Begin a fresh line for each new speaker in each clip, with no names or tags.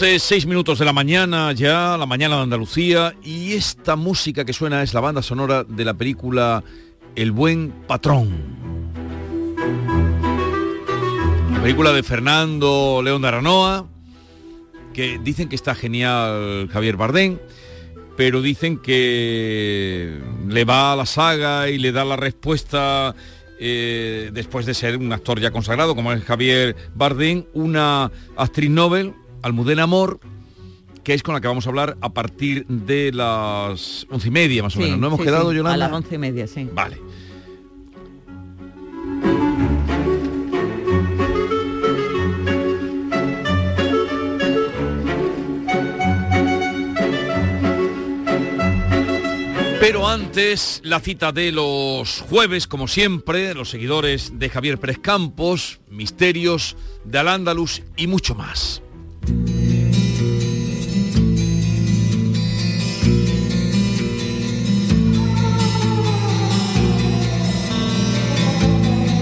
6 minutos de la mañana ya, la mañana de Andalucía, y esta música que suena es la banda sonora de la película El Buen Patrón. La película de Fernando León de Aranoa, que dicen que está genial Javier Bardén, pero dicen que le va a la saga y le da la respuesta eh, después de ser un actor ya consagrado como es Javier Bardem, una actriz Nobel Almudena Amor, que es con la que vamos a hablar a partir de las once y media más o menos. ¿No hemos quedado, Yolanda?
A las once y media, sí.
Vale. Pero antes, la cita de los jueves, como siempre, los seguidores de Javier Pérez Campos, Misterios de Al-Ándalus y mucho más.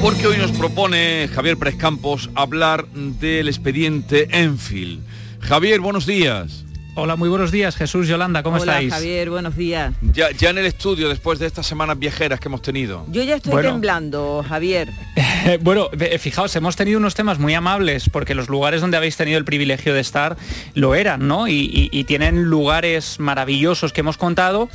Porque hoy nos propone Javier Pérez Campos hablar del expediente Enfield. Javier, buenos días.
Hola, muy buenos días, Jesús Yolanda, ¿cómo
Hola,
estáis?
Javier, buenos días.
Ya, ya en el estudio, después de estas semanas viajeras que hemos tenido.
Yo ya estoy
Bueno.
temblando, Javier.
bueno, fijaos, hemos tenido unos temas muy amables porque los lugares donde habéis tenido el privilegio de estar lo eran, ¿no? Y, y- y tienen lugares maravillosos que hemos contado.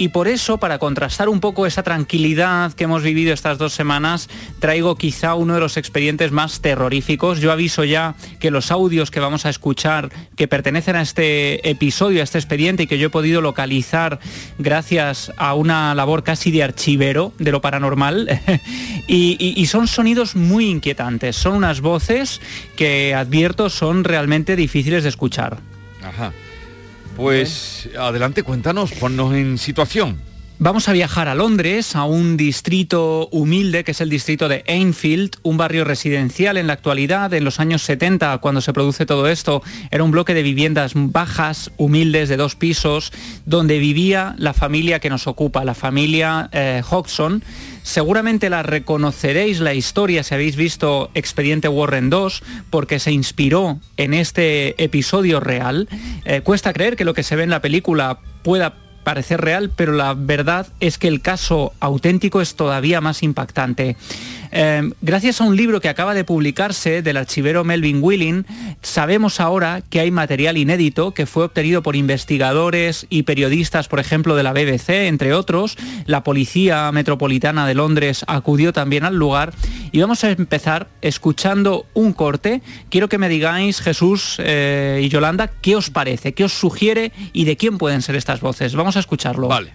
Y por eso, para contrastar un poco esa tranquilidad que hemos vivido estas dos semanas, traigo quizá uno de los expedientes más terroríficos. Yo aviso ya que los audios que vamos a escuchar, que pertenecen a este episodio, a este expediente y que yo he podido localizar gracias a una labor casi de archivero de lo paranormal, y, son sonidos muy inquietantes. Son unas voces que advierto son realmente difíciles de escuchar.
Ajá. Pues adelante, cuéntanos, ponnos en situación.
Vamos a viajar a Londres, a un distrito humilde que es el distrito de Enfield, un barrio residencial en la actualidad. En los años 70, cuando se produce todo esto, era un bloque de viviendas bajas, humildes, de dos pisos, donde vivía la familia que nos ocupa, la familia eh, Hodgson. Seguramente la reconoceréis la historia si habéis visto Expediente Warren 2, porque se inspiró en este episodio real. Eh, cuesta creer que lo que se ve en la película pueda parecer real, pero la verdad es que el caso auténtico es todavía más impactante. Eh, gracias a un libro que acaba de publicarse del archivero Melvin Willing, sabemos ahora que hay material inédito que fue obtenido por investigadores y periodistas, por ejemplo, de la BBC, entre otros. La Policía Metropolitana de Londres acudió también al lugar y vamos a empezar escuchando un corte. Quiero que me digáis, Jesús eh, y Yolanda, qué os parece, qué os sugiere y de quién pueden ser estas voces. Vamos a escucharlo.
Vale.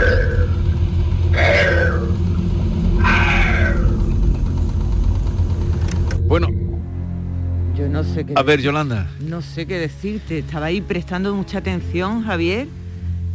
Bueno,
Yo no sé qué
a ver, Yolanda.
no sé qué decirte. Estaba ahí prestando mucha atención, Javier,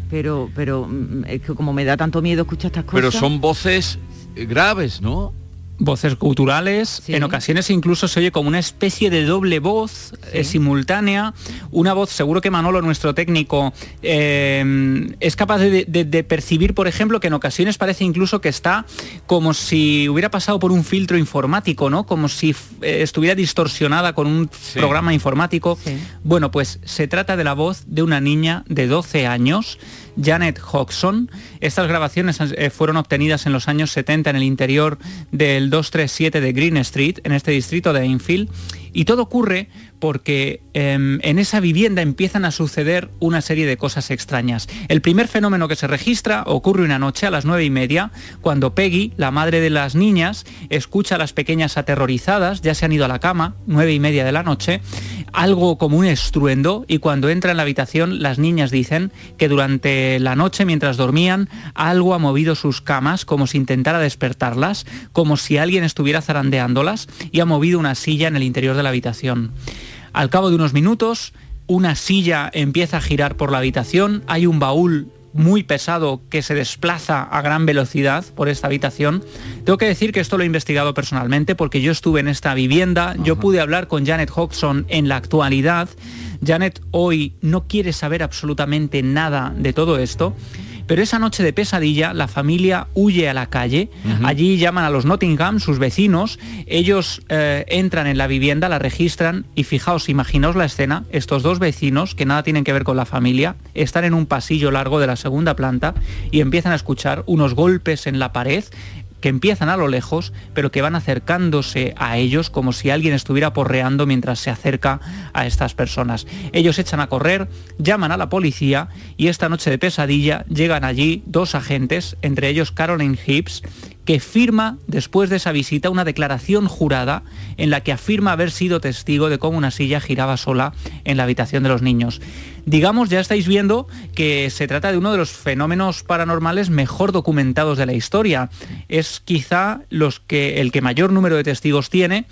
pero pero mm, es que como me da tanto miedo escuchar estas cosas.
Pero son voces eh, graves, ¿no?
Voces culturales,
Sí.
en ocasiones incluso se oye como una especie de doble voz eh, simultánea, una voz, seguro que Manolo, nuestro técnico, eh, es capaz de, de- de percibir, por ejemplo, que en ocasiones parece incluso que está como si hubiera pasado por un filtro informático, ¿no? Como si eh, estuviera distorsionada con un
Sí.
programa informático.
Sí.
Bueno, pues se trata de la voz de una niña de 12 años. Janet Hodgson. Estas grabaciones eh, fueron obtenidas en los años 70 en el interior del 237 de Green Street, en este distrito de Enfield. Y todo ocurre porque em, en esa vivienda empiezan a suceder una serie de cosas extrañas. El primer fenómeno que se registra ocurre una noche a las nueve y media, cuando Peggy, la madre de las niñas, escucha a las pequeñas aterrorizadas, ya se han ido a la cama, nueve y media de la noche, algo como un estruendo, y cuando entra en la habitación las niñas dicen que durante la noche mientras dormían algo ha movido sus camas como si intentara despertarlas, como si alguien estuviera zarandeándolas, y ha movido una silla en el interior de la habitación. Al cabo de unos minutos, una silla empieza a girar por la habitación, hay un baúl muy pesado que se desplaza a gran velocidad por esta habitación. Tengo que decir que esto lo he investigado personalmente porque yo estuve en esta vivienda, yo pude hablar con Janet Hodgson en la actualidad. Janet hoy no quiere saber absolutamente nada de todo esto pero esa noche de pesadilla la familia huye a la calle, allí llaman a los Nottingham, sus vecinos, ellos eh, entran en la vivienda, la registran y fijaos, imaginaos la escena, estos dos vecinos que nada tienen que ver con la familia, están en un pasillo largo de la segunda planta y empiezan a escuchar unos golpes en la pared, que empiezan a lo lejos, pero que van acercándose a ellos como si alguien estuviera porreando mientras se acerca a estas personas. Ellos echan a correr, llaman a la policía y esta noche de pesadilla llegan allí dos agentes, entre ellos Caroline Hibbs, que firma después de esa visita una declaración jurada en la que afirma haber sido testigo de cómo una silla giraba sola en la habitación de los niños. Digamos, ya estáis viendo que se trata de uno de los fenómenos paranormales mejor documentados de la historia. Es quizá los que, el que mayor número de testigos tiene,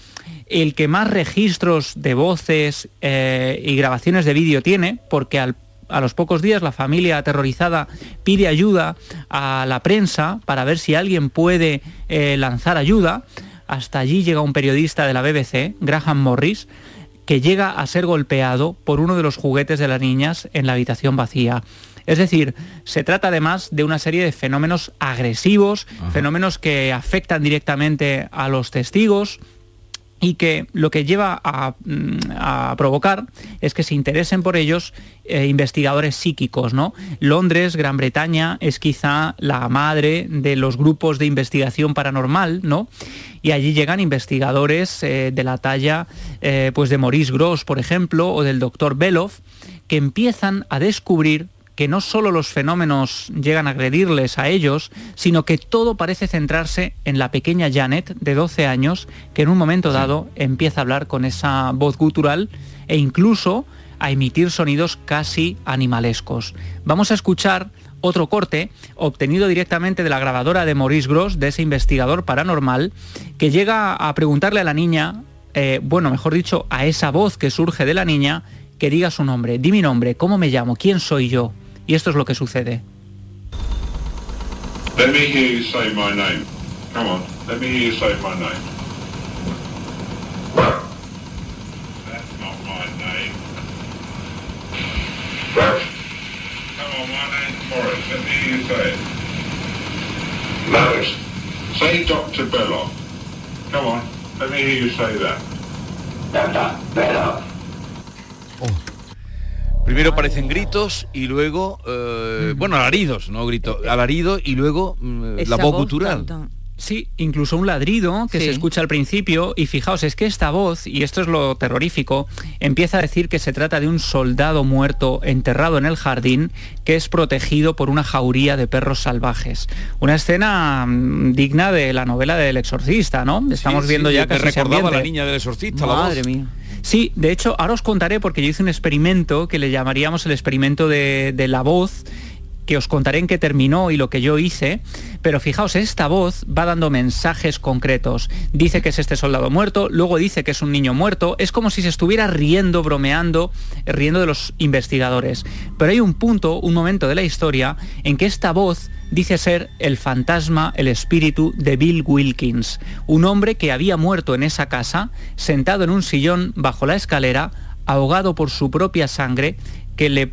el que más registros de voces eh, y grabaciones de vídeo tiene, porque al a los pocos días la familia aterrorizada pide ayuda a la prensa para ver si alguien puede eh, lanzar ayuda. Hasta allí llega un periodista de la BBC, Graham Morris, que llega a ser golpeado por uno de los juguetes de las niñas en la habitación vacía. Es decir, se trata además de una serie de fenómenos agresivos, fenómenos que afectan directamente a los testigos, y que lo que lleva a, mm, provocar es que se interesen por ellos eh, investigadores psíquicos. ¿no? Londres, Gran Bretaña, es quizá la madre de los grupos de investigación paranormal, ¿no? y allí llegan investigadores eh, de la talla eh, pues de Maurice Gross, por ejemplo, o del doctor Beloff, que empiezan a descubrir que no solo los fenómenos llegan a agredirles a ellos, sino que todo parece centrarse en la pequeña Janet de 12 años, que en un momento dado empieza a hablar con esa voz gutural e incluso a emitir sonidos casi animalescos. Vamos a escuchar otro corte obtenido directamente de la grabadora de Maurice Gross, de ese investigador paranormal, que llega a preguntarle a la niña, eh, bueno, mejor dicho, a esa voz que surge de la niña, que diga su nombre, di mi nombre, cómo me llamo, quién soy yo. Y esto es lo que sucede.
Let me hear you say my name. Come on, let me hear you say my name. That's not my name. Come on, my name's Morris. Let me hear you say it. Morris. Say Dr. Belloc. Come on, let me hear you say that. Dr. Belloc.
Primero parecen gritos y luego, eh, bueno, alaridos, no grito, alarido y luego mm, la voz cultural.
Sí, incluso un ladrido que se escucha al principio y fijaos, es que esta voz, y esto es lo terrorífico, empieza a decir que se trata de un soldado muerto enterrado en el jardín que es protegido por una jauría de perros salvajes. Una escena mm, digna de la novela del exorcista, ¿no? Estamos viendo ya que
recordaba la niña del exorcista,
Madre mía. Sí, de hecho, ahora os contaré porque yo hice un experimento que le llamaríamos el experimento de, la voz que os contaré en qué terminó y lo que yo hice, pero fijaos, esta voz va dando mensajes concretos. Dice que es este soldado muerto, luego dice que es un niño muerto, es como si se estuviera riendo, bromeando, riendo de los investigadores. Pero hay un punto, un momento de la historia en que esta voz dice ser el fantasma, el espíritu de Bill Wilkins, un hombre que había muerto en esa casa, sentado en un sillón bajo la escalera, ahogado por su propia sangre, que le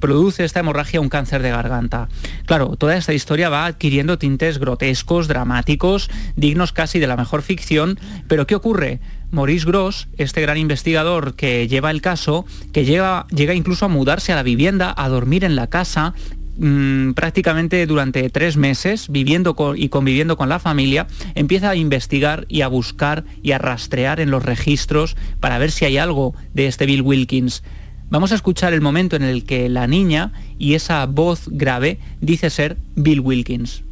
produce esta hemorragia un cáncer de garganta. Claro, toda esta historia va adquiriendo tintes grotescos, dramáticos, dignos casi de la mejor ficción, pero ¿qué ocurre? Maurice Gross, este gran investigador que lleva el caso, que llega, llega incluso a mudarse a la vivienda, a dormir en la casa, mm, prácticamente durante tres meses, viviendo y conviviendo con la familia, empieza a investigar y a buscar y a rastrear en los registros para ver si hay algo de este Bill Wilkins. Vamos a escuchar el momento en el que la niña y esa voz grave dice ser Bill Wilkins.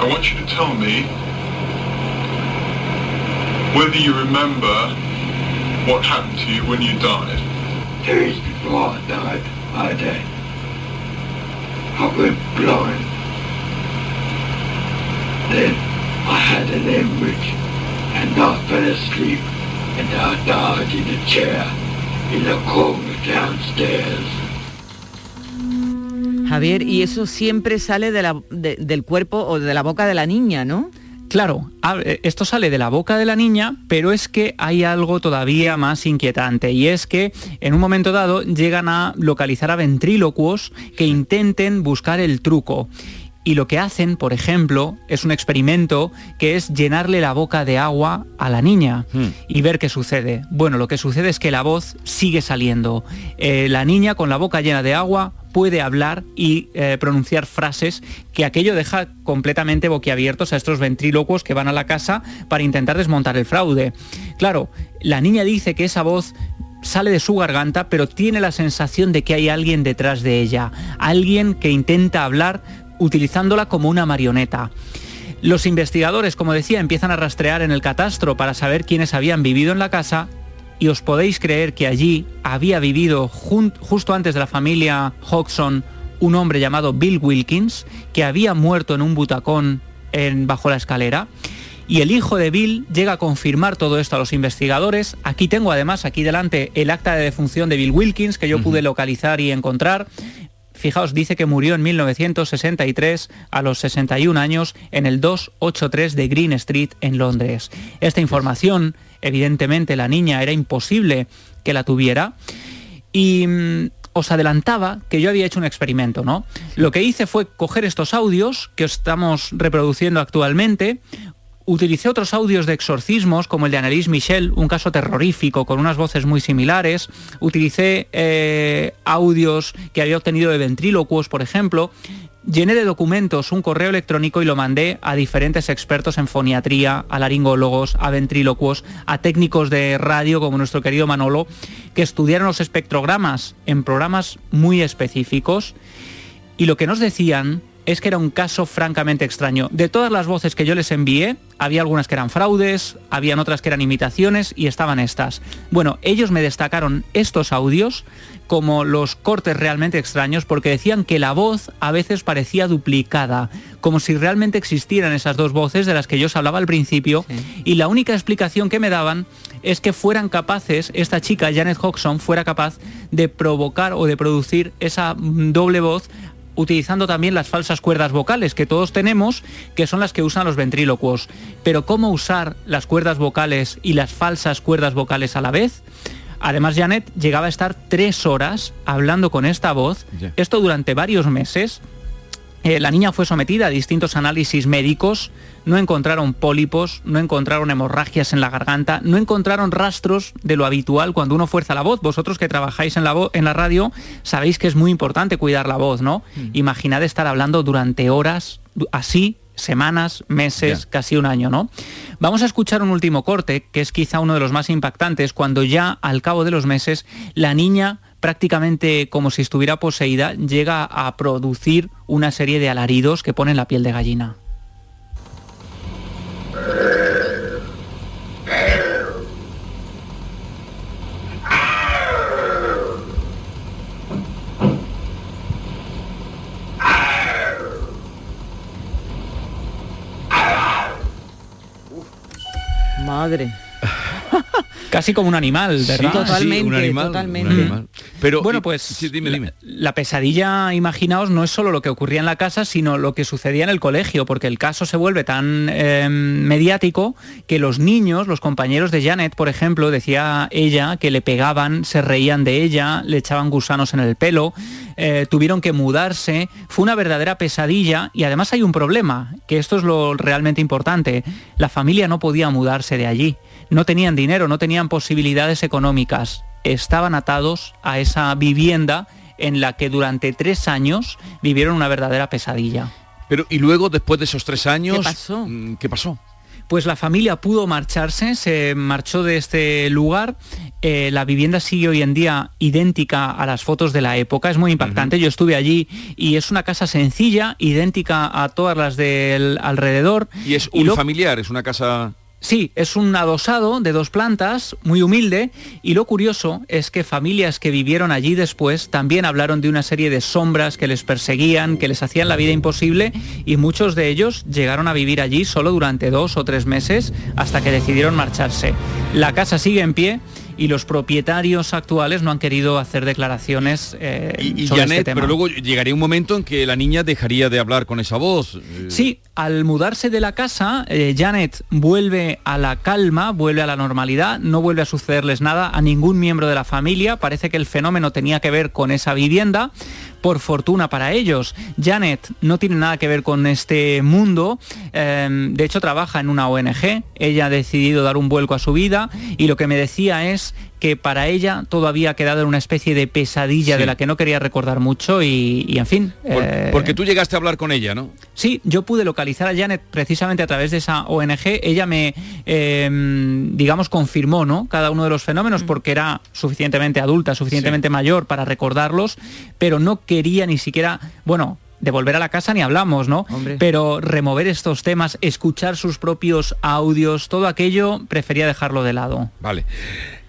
I want you to tell me whether you remember what happened to you when you died.
Days before I died, I did. I went blind. Then I had an hemorrhage and I fell asleep and I died in a chair in the corner downstairs.
Javier, y eso siempre sale del cuerpo o de la boca de la niña, ¿no?
Claro, eh, esto sale de la boca de la niña, pero es que hay algo todavía más inquietante y es que en un momento dado llegan a localizar a ventrílocuos que intenten buscar el truco. Y lo que hacen, por ejemplo, es un experimento que es llenarle la boca de agua a la niña hmm. y ver qué sucede. Bueno, lo que sucede es que la voz sigue saliendo. Eh, la niña con la boca llena de agua puede hablar y eh, pronunciar frases que aquello deja completamente boquiabiertos a estos ventrílocuos que van a la casa para intentar desmontar el fraude. Claro, la niña dice que esa voz sale de su garganta, pero tiene la sensación de que hay alguien detrás de ella, alguien que intenta hablar utilizándola como una marioneta. Los investigadores, como decía, empiezan a rastrear en el catastro para saber quiénes habían vivido en la casa y os podéis creer que allí había vivido justo antes de la familia Hodgson un hombre llamado Bill Wilkins, que había muerto en un butacón en, bajo la escalera. Y el hijo de Bill llega a confirmar todo esto a los investigadores. Aquí tengo además, aquí delante, el acta de defunción de Bill Wilkins, que yo pude localizar y encontrar. Fijaos, dice que murió en 1963 a los 61 años en el 283 de Green Street en Londres. Esta información evidentemente la niña era imposible que la tuviera. Y mm, os adelantaba que yo había hecho un experimento, ¿no? Lo que hice fue coger estos audios que estamos reproduciendo actualmente, utilicé otros audios de exorcismos, como el de Annelise Michel, un caso terrorífico con unas voces muy similares. Utilicé eh, audios que había obtenido de ventrílocuos, por ejemplo. Llené de documentos un correo electrónico y lo mandé a diferentes expertos en foniatría, a laringólogos, a ventrílocuos, a técnicos de radio como nuestro querido Manolo, que estudiaron los espectrogramas en programas muy específicos. Y lo que nos decían es que era un caso francamente extraño. De todas las voces que yo les envié, había algunas que eran fraudes, habían otras que eran imitaciones y estaban estas. Bueno, ellos me destacaron estos audios como los cortes realmente extraños porque decían que la voz a veces parecía duplicada, como si realmente existieran esas dos voces de las que yo os hablaba al principio y la única explicación que me daban es que fueran capaces, esta chica Janet Hodgson fuera capaz de provocar o de producir esa doble voz utilizando también las falsas cuerdas vocales que todos tenemos, que son las que usan los ventrílocuos. Pero ¿cómo usar las cuerdas vocales y las falsas cuerdas vocales a la vez? Además, Janet llegaba a estar tres horas hablando con esta voz, esto durante varios meses, eh, la niña fue sometida a distintos análisis médicos, no encontraron pólipos, no encontraron hemorragias en la garganta, no encontraron rastros de lo habitual cuando uno fuerza la voz. Vosotros que trabajáis en la, en la radio sabéis que es muy importante cuidar la voz, ¿no? Mm. Imaginad estar hablando durante horas así, semanas, meses, casi un año, ¿no? Vamos a escuchar un último corte, que es quizá uno de los más impactantes, cuando ya al cabo de los meses la niña prácticamente como si estuviera poseída, llega a producir una serie de alaridos que ponen la piel de gallina.
Madre.
Casi como un animal, ¿verdad?
totalmente, totalmente.
Pero bueno, pues La, pesadilla, imaginaos, no es solo lo que ocurría en la casa, sino lo que sucedía en el colegio, porque el caso se vuelve tan em, mediático que los niños, los compañeros de Janet, por ejemplo, decía ella que le pegaban, se reían de ella, le echaban gusanos en el pelo, eh, tuvieron que mudarse, fue una verdadera pesadilla y además hay un problema, que esto es lo realmente importante, la familia no podía mudarse de allí no tenían dinero, no tenían posibilidades económicas, estaban atados a esa vivienda en la que durante tres años vivieron una verdadera pesadilla.
Pero y luego, después de esos tres años,
¿Qué pasó?
mm, ¿Qué pasó?
Pues la familia pudo marcharse, se marchó de este lugar. Eh, la vivienda sigue hoy en día idéntica a las fotos de la época, es muy impactante. Yo estuve allí y es una casa sencilla, idéntica a todas las del alrededor.
Y es
Y
un
lo-
familiar, es una casa...
Sí, es un adosado de dos plantas, muy humilde, y lo curioso es que familias que vivieron allí después también hablaron de una serie de sombras que les perseguían, que les hacían la vida imposible, y muchos de ellos llegaron a vivir allí solo durante dos o tres meses hasta que decidieron marcharse. La casa sigue en pie y los propietarios actuales no han querido hacer declaraciones eh,
Y, y
sobre
Janet,
este tema.
pero luego llegaría un momento en que la niña dejaría de hablar con esa voz. eh,
Sí, al mudarse de la casa, eh, Janet vuelve a la calma, vuelve a la normalidad, no vuelve a sucederles nada a ningún miembro de la familia. Parece que el fenómeno tenía que ver con esa vivienda. Por fortuna para ellos, Janet no tiene nada que ver con este mundo. eh, de hecho, trabaja en una ONG. Ella ha decidido dar un vuelco a su vida y lo que me decía es que para ella todo había quedado en una especie de pesadilla
Sí.
de la que no quería recordar mucho y, y, en fin.
por-
eh,
Porque tú llegaste a hablar con ella, ¿no?
Sí, yo pude localizar a Janet precisamente a través de esa ONG. Ella me, eh, digamos, confirmó ¿no? cada uno de los fenómenos porque era suficientemente adulta, suficientemente mayor para recordarlos, pero no quería ni siquiera, bueno, de volver a la casa ni hablamos, ¿no?
Hombre.
Pero remover estos temas, escuchar sus propios audios, todo aquello, prefería dejarlo de lado.
Vale.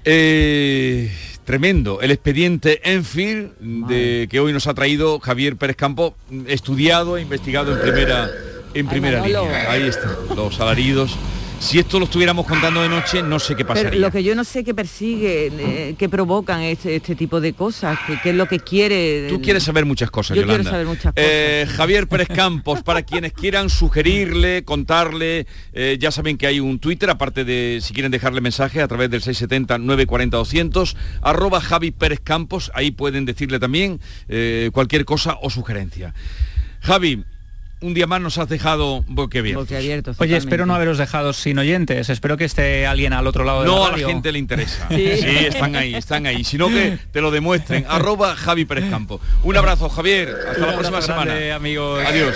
Eh, tremendo. El expediente Enfield de que hoy nos ha traído Javier Pérez Campo, estudiado e investigado en primera en primera línea. Ahí están los alaridos. Si esto lo estuviéramos contando de noche, no sé qué pasaría.
Pero lo que yo no sé qué persigue, eh, qué provocan este, este tipo de cosas, qué, es lo que quiere.
Tú quieres saber muchas cosas,
Yo quiero
Yolanda.
saber muchas
Eh, Javier Pérez Campos, para quienes quieran sugerirle, contarle, eh, ya saben que hay un Twitter, aparte de si quieren dejarle mensaje a través del 670-940-200, arroba Javi Pérez Campos, ahí pueden decirle también eh, cualquier cosa o sugerencia. Javi, un día más nos has dejado boquiabiertos.
Boquiabiertos,
Oye, espero no haberos dejado sin oyentes. Espero que esté alguien al otro lado de
No
la
a la gente le interesa.
Sí.
Sí. están ahí, están ahí. Sino que te lo demuestren. Arroba Javi Pérez Campo. Un abrazo, Javier. Hasta
Un
la próxima
grande,
semana.
amigos.
Adiós.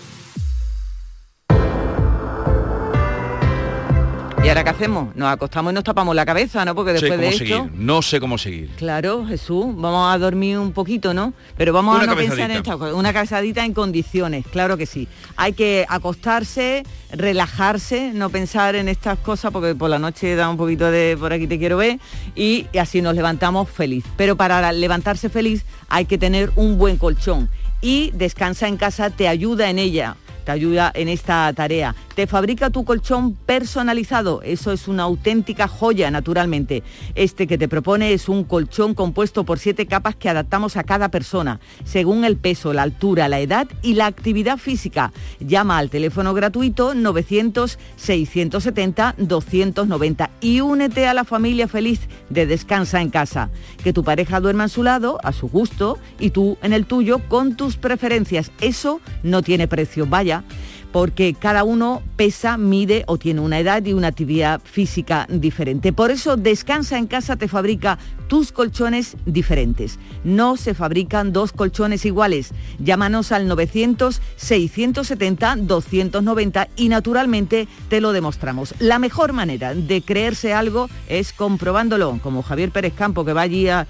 ¿Y ahora qué hacemos? Nos acostamos y nos tapamos la cabeza, ¿no? Porque
sé
después
cómo
de esto...
seguir. No sé cómo seguir.
Claro, Jesús, vamos a dormir un poquito, ¿no? Pero vamos
Una
a no pensar en una cabezadita en condiciones, claro que sí. Hay que acostarse, relajarse, no pensar en estas cosas porque por la noche da un poquito de por aquí te quiero ver y, y así nos levantamos feliz. Pero para levantarse feliz hay que tener un buen colchón y descansa en casa te ayuda en ella ayuda en esta tarea. Te fabrica tu colchón personalizado. Eso es una auténtica joya, naturalmente. Este que te propone es un colchón compuesto por siete capas que adaptamos a cada persona, según el peso, la altura, la edad y la actividad física. Llama al teléfono gratuito 900-670-290 y únete a la familia feliz de Descansa en casa. Que tu pareja duerma en su lado, a su gusto, y tú en el tuyo, con tus preferencias. Eso no tiene precio, vaya porque cada uno pesa, mide o tiene una edad y una actividad física diferente. Por eso Descansa en casa te fabrica tus colchones diferentes. No se fabrican dos colchones iguales. Llámanos al 900-670-290 y naturalmente te lo demostramos. La mejor manera de creerse algo es comprobándolo, como Javier Pérez Campo que va allí a,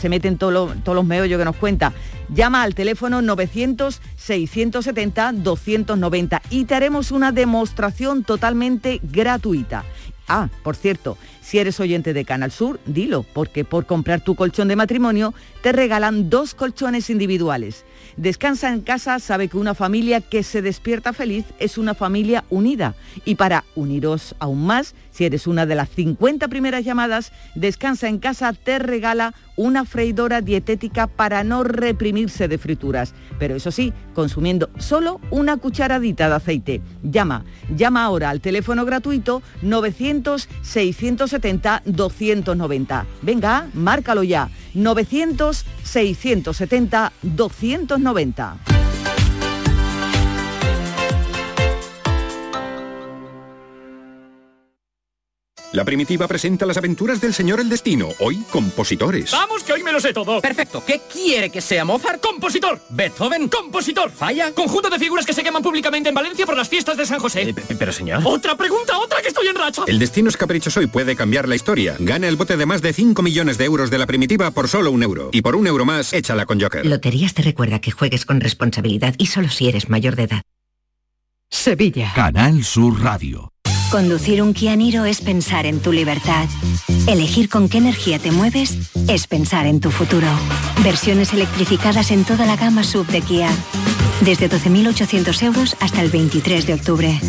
se mete en todos los meollos que nos cuenta. Llama al teléfono 900-670-290 y te haremos una demostración totalmente gratuita. Ah, por cierto, si eres oyente de Canal Sur, dilo, porque por comprar tu colchón de matrimonio te regalan dos colchones individuales. Descansa en casa sabe que una familia que se despierta feliz es una familia unida. Y para uniros aún más, Si eres una de las 50 primeras llamadas, Descansa en casa te regala una freidora dietética para no reprimirse de frituras. Pero eso sí, consumiendo solo una cucharadita de aceite. Llama, llama ahora al teléfono gratuito 900-670-290. Venga, márcalo ya. 900-670-290.
La primitiva presenta las aventuras del señor El Destino, hoy compositores.
¡Vamos, que hoy me lo sé todo!
Perfecto. ¿Qué quiere que sea Mozart?
¡Compositor!
Beethoven.
¡Compositor!
¿Falla?
Conjunto de figuras que se queman públicamente en Valencia por las fiestas de San José.
Eh, pero señor.
¡Otra pregunta, otra que estoy en racha!
El destino es caprichoso y puede cambiar la historia. Gana el bote de más de 5 millones de euros de la primitiva por solo un euro. Y por un euro más, échala con Joker.
Loterías te recuerda que juegues con responsabilidad y solo si eres mayor de edad.
Sevilla.
Canal Sur Radio.
Conducir un Kia Niro es pensar en tu libertad. Elegir con qué energía te mueves es pensar en tu futuro. Versiones electrificadas en toda la gama sub de Kia. Desde 12.800 euros hasta el 23 de octubre.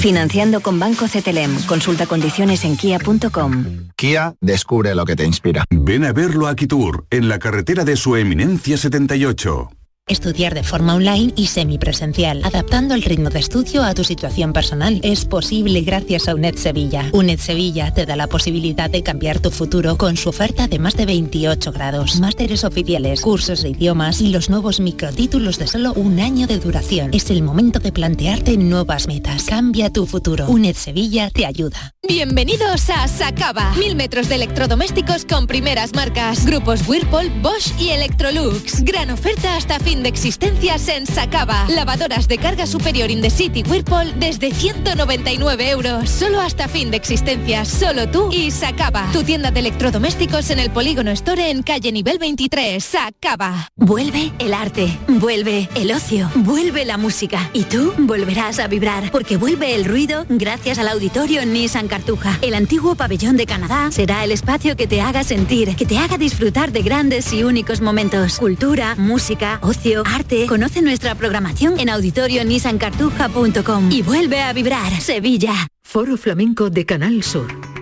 Financiando con Banco CTLM. Consulta condiciones en kia.com.
Kia descubre lo que te inspira.
Ven a verlo a Kitur, en la carretera de su eminencia 78.
Estudiar de forma online y semipresencial, adaptando el ritmo de estudio a tu situación personal. Es posible gracias a UNED Sevilla. UNED Sevilla te da la posibilidad de cambiar tu futuro con su oferta de más de 28 grados, másteres oficiales, cursos de idiomas y los nuevos microtítulos de solo un año de duración. Es el momento de plantearte nuevas metas. Cambia tu futuro. UNED Sevilla te ayuda.
Bienvenidos a Sacaba. Mil metros de electrodomésticos con primeras marcas. Grupos Whirlpool, Bosch y Electrolux. Gran oferta hasta fin de existencias en Sacaba. Lavadoras de carga superior in the city Whirlpool desde 199 euros. Solo hasta fin de existencias. Solo tú y Sacaba. Tu tienda de electrodomésticos en el Polígono Store en calle nivel 23. Sacaba.
Vuelve el arte. Vuelve el ocio. Vuelve la música. Y tú volverás a vibrar. Porque vuelve el ruido gracias al auditorio Nissan Cartuja. El antiguo pabellón de Canadá será el espacio que te haga sentir, que te haga disfrutar de grandes y únicos momentos. Cultura, música, ocio, arte. Conoce nuestra programación en auditorionissancartuja.com y vuelve a vibrar Sevilla.
Foro Flamenco de Canal Sur.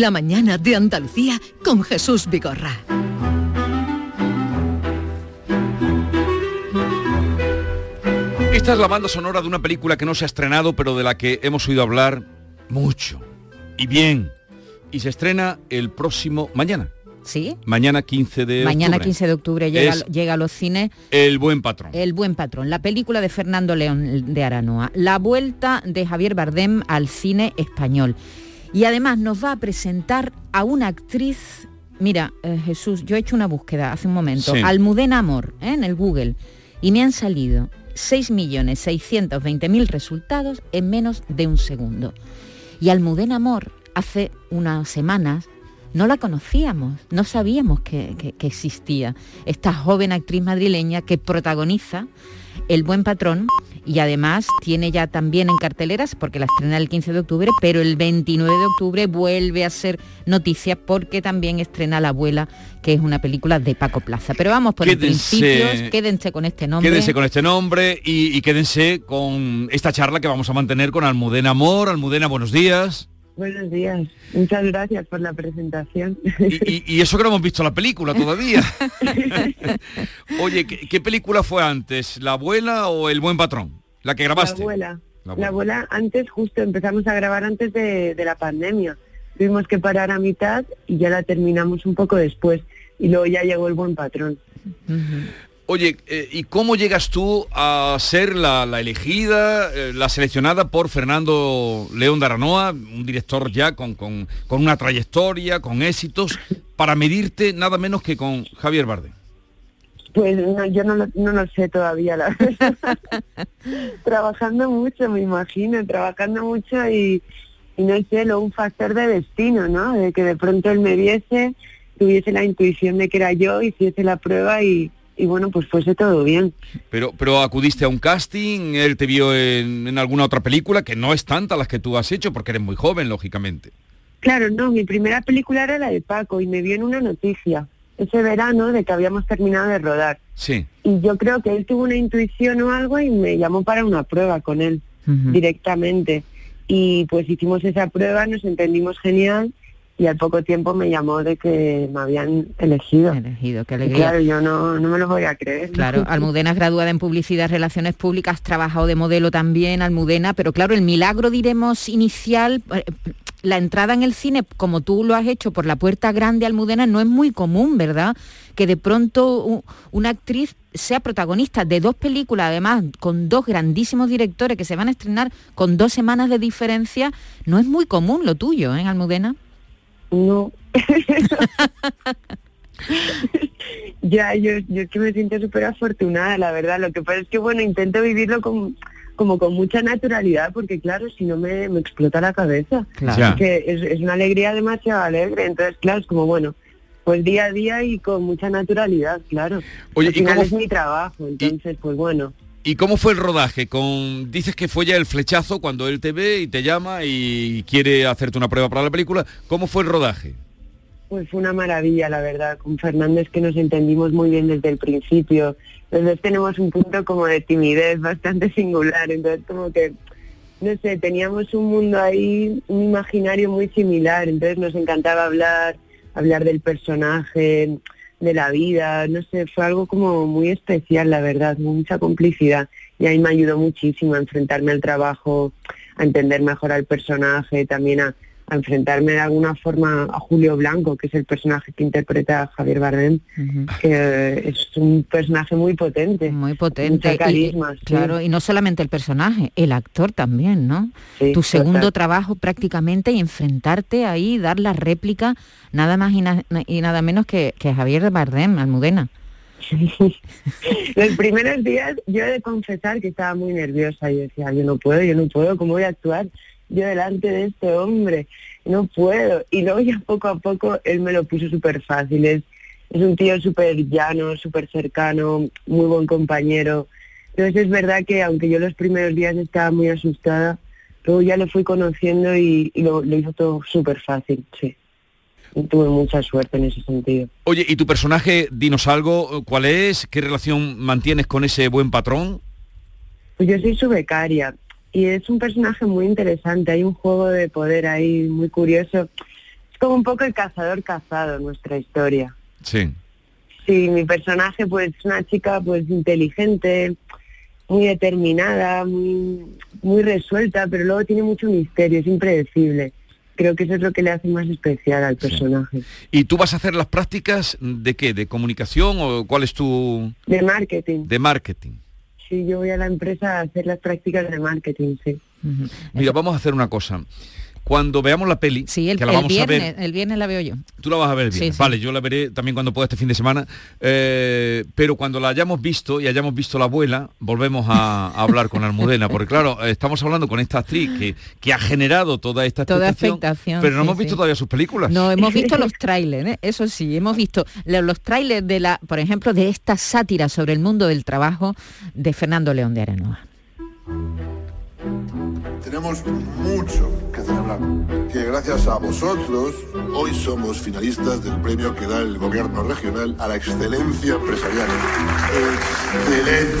La mañana de Andalucía con Jesús Vigorra.
Esta es la banda sonora de una película que no se ha estrenado, pero de la que hemos oído hablar mucho y bien. Y se estrena el próximo mañana.
¿Sí?
Mañana 15 de
Mañana
octubre.
15 de octubre llega,
Es
llega a los cines
El buen patrón.
El buen patrón, la película de Fernando León de Aranoa, la vuelta de Javier Bardem al cine español. Y además nos va a presentar a una actriz, mira, eh, Jesús, yo he hecho una búsqueda hace un momento,
Sí.
Almudena Amor, ¿eh? en el Google, y me han salido 6.620.000 resultados en menos de un segundo. Y Almudena Amor, hace unas semanas, no la conocíamos, no sabíamos que, que- que existía. Esta joven actriz madrileña que protagoniza El Buen Patrón y además tiene ya también en carteleras, porque la estrena el 15 de octubre, pero el 29 de octubre vuelve a ser noticia porque también estrena La Abuela, que es una película de Paco Plaza. Pero vamos por
Quédense-
principios, quédense con este nombre.
Quédense con este nombre y, y quédense con esta charla que vamos a mantener con Almudena Amor. Almudena, buenos días.
Buenos días. Muchas gracias por la presentación.
Y, y eso que no hemos visto la película todavía. Oye, ¿qué, qué película fue antes? ¿La abuela o El buen patrón? La que grabaste.
La abuela.
La
La abuela, antes, justo empezamos a grabar antes de, de la pandemia. Tuvimos que parar a mitad y ya la terminamos un poco después. Y luego ya llegó el buen patrón.
Oye, eh, ¿y cómo llegas tú a ser la, la elegida, eh, la seleccionada por Fernando León de Aranoa, un director ya con, con- con una trayectoria, con éxitos, para medirte nada menos que con Javier Bardem?
Pues no, yo no lo, no lo sé todavía, la verdad. trabajando mucho, me imagino, trabajando mucho y, y no sé, lo un factor de destino, ¿no? De que de pronto él me viese, tuviese la intuición de que era yo, hiciese la prueba y, y bueno, pues fuese todo bien.
Pero, pero acudiste a un casting, él te vio en, en alguna otra película, que no es tanta las que tú has hecho, porque eres muy joven, lógicamente.
Claro, no, mi primera película era la de Paco y me vio en una noticia ese verano de que habíamos terminado de rodar.
Sí.
Y yo creo que él tuvo una intuición o algo y me llamó para una prueba con él directamente. Y pues hicimos esa prueba, nos entendimos genial y al poco tiempo me llamó de que me habían elegido.
Elegido, qué
Y
alegría.
claro, yo no, no me lo voy a creer.
Claro, Almudena es graduada en Publicidad, Relaciones Públicas, trabajado de modelo también, Almudena, pero claro, el milagro, diremos, inicial, eh, la entrada en el cine, como tú lo has hecho por la puerta grande, Almudena, no es muy común, ¿verdad? Que de pronto una actriz sea protagonista de dos películas, además, con dos grandísimos directores que se van a estrenar con dos semanas de diferencia, no es muy común lo tuyo, ¿eh, Almudena?
No. ya, yo, yo es que me siento súper afortunada, la verdad. Lo que pasa es que, bueno, intento vivirlo con, como con mucha naturalidad, porque claro, si no me, me explota la cabeza.
Claro.
Que es, es una alegría demasiado alegre. Entonces, claro, es como, bueno, pues día a día y con mucha naturalidad, claro.
Oye,
Al
¿y
final
cómo
es mi trabajo, entonces, pues bueno.
¿Y cómo fue el rodaje? Con Dices que fue ya el flechazo cuando él te ve y te llama y quiere hacerte una prueba para la película. ¿Cómo fue el rodaje?
Pues fue una maravilla, la verdad. Con Fernández que nos entendimos muy bien desde el principio. Los dos tenemos un punto como de timidez bastante singular. Entonces como que, no sé, teníamos un mundo ahí, un imaginario muy similar. Entonces nos encantaba hablar, hablar del personaje, de la vida. No sé, fue algo como muy especial, la verdad. Mucha complicidad. Y ahí me ayudó muchísimo a enfrentarme al trabajo, a entender mejor al personaje, también a, a enfrentarme de alguna forma a Julio Blanco, que es el personaje que interpreta Javier Bardem, que es un personaje muy potente.
Muy potente. Y-
sí.
Claro, y no solamente el personaje, el actor también, ¿no?
Sí,
tu segundo
total.
trabajo prácticamente y enfrentarte ahí, dar la réplica, nada más y, na- y nada menos que, que Javier Bardem, Almudena.
Los primeros días yo he de confesar que estaba muy nerviosa. Yo decía, yo no puedo, yo no puedo, ¿cómo voy a actuar yo delante de este hombre? No puedo. Y luego ya poco a poco él me lo puso súper fácil. Es, es un tío súper llano, súper cercano, muy buen compañero. Entonces es verdad que aunque yo los primeros días estaba muy asustada, luego ya lo fui conociendo y, y lo, lo hizo todo súper fácil, sí. Tuve mucha suerte en ese sentido.
Oye, ¿y tu personaje, dinos algo, cuál es? ¿Qué relación mantienes con ese buen patrón?
Pues yo soy su becaria y es un personaje muy interesante, hay un juego de poder ahí muy curioso. Es como un poco el cazador cazado nuestra historia.
Sí.
Sí, mi personaje pues es una chica pues inteligente, muy determinada, muy, muy resuelta, pero luego tiene mucho misterio, es impredecible. Creo que eso es lo que le hace más especial al personaje.
¿Y tú vas a hacer las prácticas de qué? ¿De comunicación o cuál es tu...
De marketing.
de marketing?
Sí, yo voy a la empresa a hacer las prácticas de marketing, sí.
Mira, vamos a hacer una cosa. Cuando veamos la peli,
Sí, el,
que la
el
vamos a
viernes,
ver,
el viernes la veo yo.
tú la vas a ver.
Sí, sí.
Vale, yo la veré también cuando pueda este fin de semana. Eh, pero cuando la hayamos visto y hayamos visto la abuela, volvemos a, a hablar con Almudena. Porque claro, estamos hablando con esta actriz que, que ha generado toda esta
Toda
expectación,
expectación,
pero no hemos visto todavía sus películas.
No, hemos visto los trailers, ¿eh? eso sí, hemos visto lo- los trailers de la, por ejemplo, de esta sátira sobre el mundo del trabajo de Fernando León de Aranoa.
Tenemos mucho que celebrar. Que gracias a vosotros, hoy somos finalistas del premio que da el gobierno regional a la excelencia empresarial. Excelencia.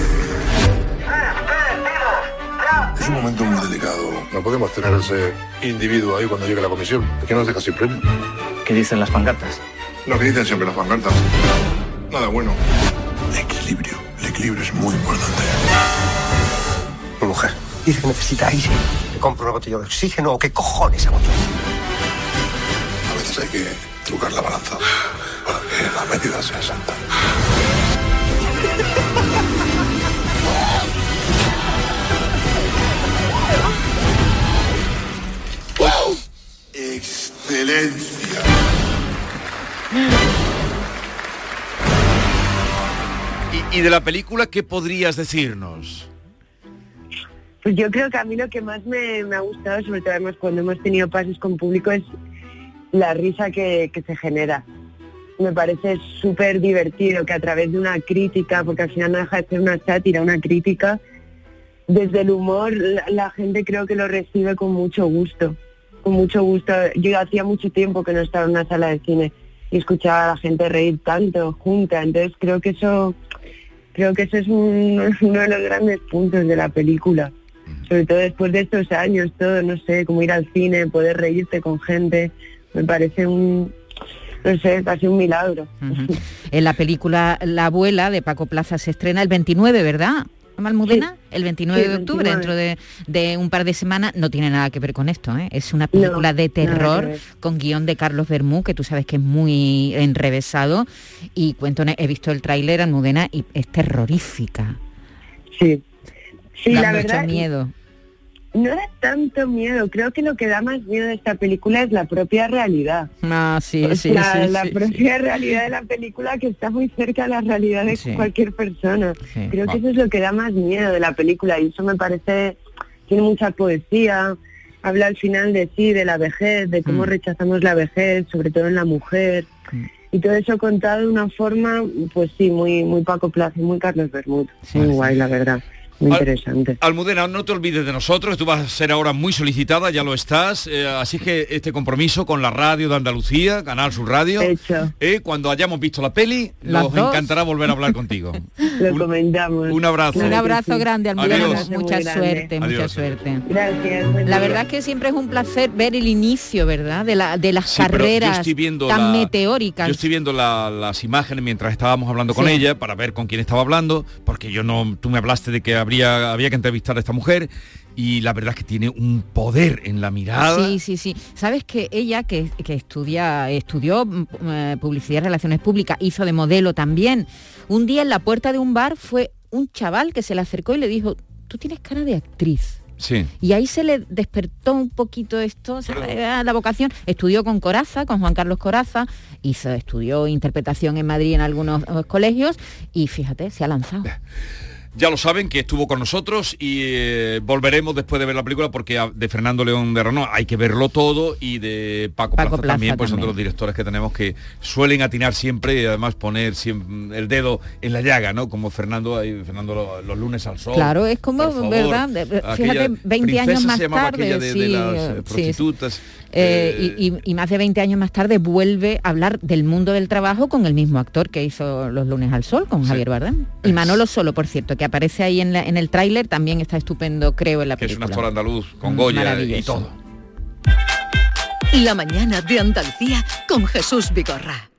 Es un momento muy delicado. No podemos tener ese individuo ahí cuando llegue la comisión. ¿De qué nos deja sin premio?
¿Qué dicen las pancartas?
Lo que dicen siempre las pancartas. Nada bueno. El equilibrio. El equilibrio es muy importante.
Mujer dice que necesita aire. ¿Le compro una botella de oxígeno o qué cojones hago yo?
A veces hay que trucar la balanza para que la medida sea exacta. Excelencia.
Y, y de la película, ¿qué podrías decirnos?
Pues yo creo que a mí lo que más me, ha gustado, sobre todo además cuando hemos tenido pases con público, es la risa que, se genera. Me parece súper divertido que a través de una crítica, porque al final no deja de ser una sátira, una crítica, desde el humor la, gente creo que lo recibe con mucho gusto, con mucho gusto. Yo hacía mucho tiempo que no estaba en una sala de cine y escuchaba a la gente reír tanto junta, entonces creo que eso, creo que eso es un- uno de los grandes puntos de la película sobre todo después de estos años, todo, no sé, como ir al cine, poder reírte con gente, me parece un, no sé, casi un milagro.
En la película La abuela de Paco Plaza se estrena el 29, ¿verdad? Malmudena, el 29
Sí,
de octubre,
29.
dentro de, de un par de semanas, no tiene nada que ver con esto, ¿eh? es una película de terror con guion de Carlos Bermú, que tú sabes que es muy enrevesado, y cuento, he visto el tráiler Almudena y es terrorífica.
Sí. Sí,
Da
la
mucho
verdad,
miedo.
no da tanto miedo, creo que lo que da más miedo de esta película es la propia realidad.
Ah, sí,
O
sí,
sea,
sí,
la
sí,
propia realidad de la película que está muy cerca de la realidad de
Sí.
cualquier persona.
Sí.
Creo que eso es lo que da más miedo de la película y eso me parece, tiene mucha poesía, habla al final de sí, de la vejez, de cómo
Mm.
rechazamos la vejez, sobre todo en la mujer. Y todo eso contado de una forma, pues sí, muy muy Paco Plaza, y muy Carlos Bermud. Muy guay, la verdad. Muy
Al-
interesante.
Almudena, no te olvides de nosotros, tú vas a ser ahora muy solicitada, ya lo estás, eh, así que este compromiso con la radio de Andalucía, Canal Sur Radio,
Hecho.
eh, cuando hayamos visto la peli,
Las
nos
dos.
encantará volver a hablar contigo.
Lo comentamos.
Un abrazo.
Un abrazo grande, Almudena,
Adiós.
mucha suerte, mucha suerte.
Gracias.
La verdad es que siempre es un placer ver el inicio, ¿verdad? De, la, de las
Sí,
carreras
estoy viendo
tan
la-
meteóricas.
Yo estoy viendo la- las imágenes mientras estábamos hablando con
Sí.
ella para ver con quién estaba hablando, porque yo no, tú me hablaste de que habría, había que entrevistar a esta mujer y la verdad es que tiene un poder en la mirada.
Sí, sí, sí. Sabes que ella que, que estudia, estudió mm, eh, publicidad y relaciones públicas, hizo de modelo también. Un día en la puerta de un bar fue un chaval que se le acercó y le dijo, tú tienes cara de actriz.
Sí.
Y ahí se le despertó un poquito esto, la vocación. Estudió con Coraza, con Juan Carlos Coraza, hizo, estudió interpretación en Madrid en algunos eh, colegios y fíjate, se ha lanzado.
Ya lo saben que estuvo con nosotros y eh, volveremos después de ver la película porque a- de Fernando León de Rano hay que verlo todo y de Paco,
Paco
Plaza,
Plaza
también, pues son de los directores que tenemos que suelen atinar siempre y además poner el dedo en la llaga, ¿no? Como Fernando, ahí, Fernando lo- los lunes al sol.
Claro, es como,
favor.
¿verdad? Fíjate, 20 años más
se
tarde,
aquella de, las
eh, sí,
prostitutas.
Eh, y, y- y más de 20 años más tarde vuelve a hablar del mundo del trabajo con el mismo actor que hizo Los lunes al sol, con Javier Bardem. Y Manolo Solo, por cierto, que aparece ahí en, la- en el tráiler, también está estupendo, creo, en la
que es un
película.
actor andaluz con
Mm,
Goya y todo.
La mañana de Andalucía con Jesús Vigorra.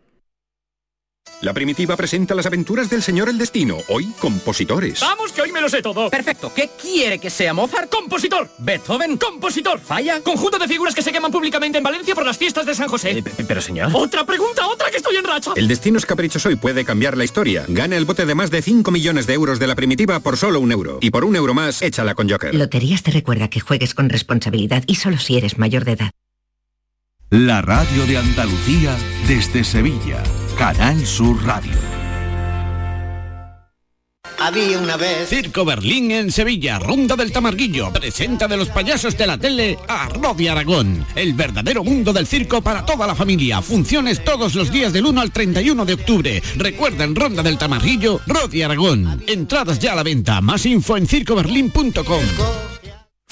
La primitiva presenta las aventuras del señor El Destino, hoy compositores.
Vamos, que hoy me lo sé todo.
Perfecto. ¿Qué quiere que sea Mozart?
Compositor.
Beethoven.
Compositor.
Falla.
Conjunto de figuras que se queman públicamente en Valencia por las fiestas de San José.
Eh, pe- pero señor.
Otra pregunta, otra que estoy en racha.
El destino es caprichoso y puede cambiar la historia. Gana el bote de más de 5 millones de euros de la primitiva por solo un euro. Y por un euro más, échala con Joker.
Loterías te recuerda que juegues con responsabilidad y solo si eres mayor de edad.
La radio de Andalucía desde Sevilla. Canal Sur Radio.
Había una vez. Circo Berlín en Sevilla, Ronda del Tamarguillo. Presenta de los payasos de la tele a Rodi Aragón. El verdadero mundo del circo para toda la familia. Funciones todos los días del 1 al 31 de octubre. Recuerda en Ronda del Tamarguillo, Rodi Aragón. Entradas ya a la venta. Más info en circoberlín.com.